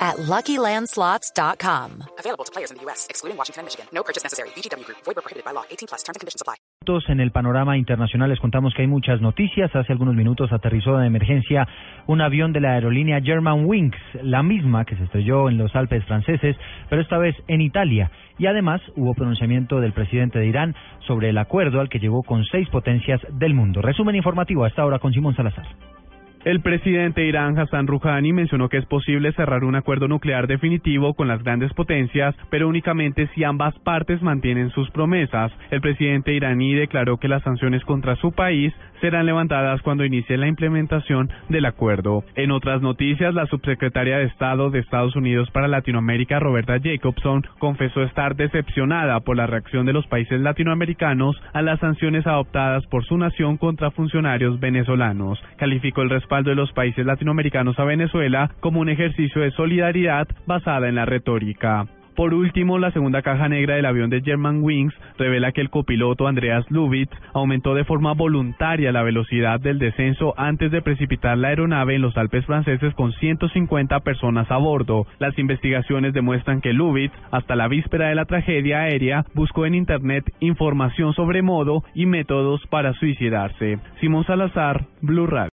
at LuckyLandSlots.com. Available to players in the U.S., excluding Washington and Michigan. No purchase necessary. VGW Group. Void prohibited by law. 18 plus. Terms and conditions apply. En el panorama internacional les contamos que hay muchas noticias. Hace algunos minutos aterrizó de emergencia un avión de la aerolínea Germanwings, la misma que se estrelló en los Alpes franceses, pero esta vez en Italia. Y además hubo pronunciamiento del presidente de Irán sobre el acuerdo al que llegó con seis potencias del mundo. Resumen informativo a esta hora con Simón Salazar. El presidente de Irán, Hassan Rouhani, mencionó que es posible cerrar un acuerdo nuclear definitivo con las grandes potencias, pero únicamente si ambas partes mantienen sus promesas. El presidente iraní declaró que las sanciones contra su país serán levantadas cuando inicie la implementación del acuerdo. En otras noticias, la subsecretaria de Estado de Estados Unidos para Latinoamérica, Roberta Jacobson, confesó estar decepcionada por la reacción de los países latinoamericanos a las sanciones adoptadas por su nación contra funcionarios venezolanos. Calificó el respaldo de los países latinoamericanos a Venezuela como un ejercicio de solidaridad basada en la retórica. Por último, la segunda caja negra del avión de Germanwings revela que el copiloto Andreas Lubitz aumentó de forma voluntaria la velocidad del descenso antes de precipitar la aeronave en los Alpes franceses con 150 personas a bordo. Las investigaciones demuestran que Lubitz, hasta la víspera de la tragedia aérea, buscó en Internet información sobre modo y métodos para suicidarse. Simón Salazar, Blue Radio.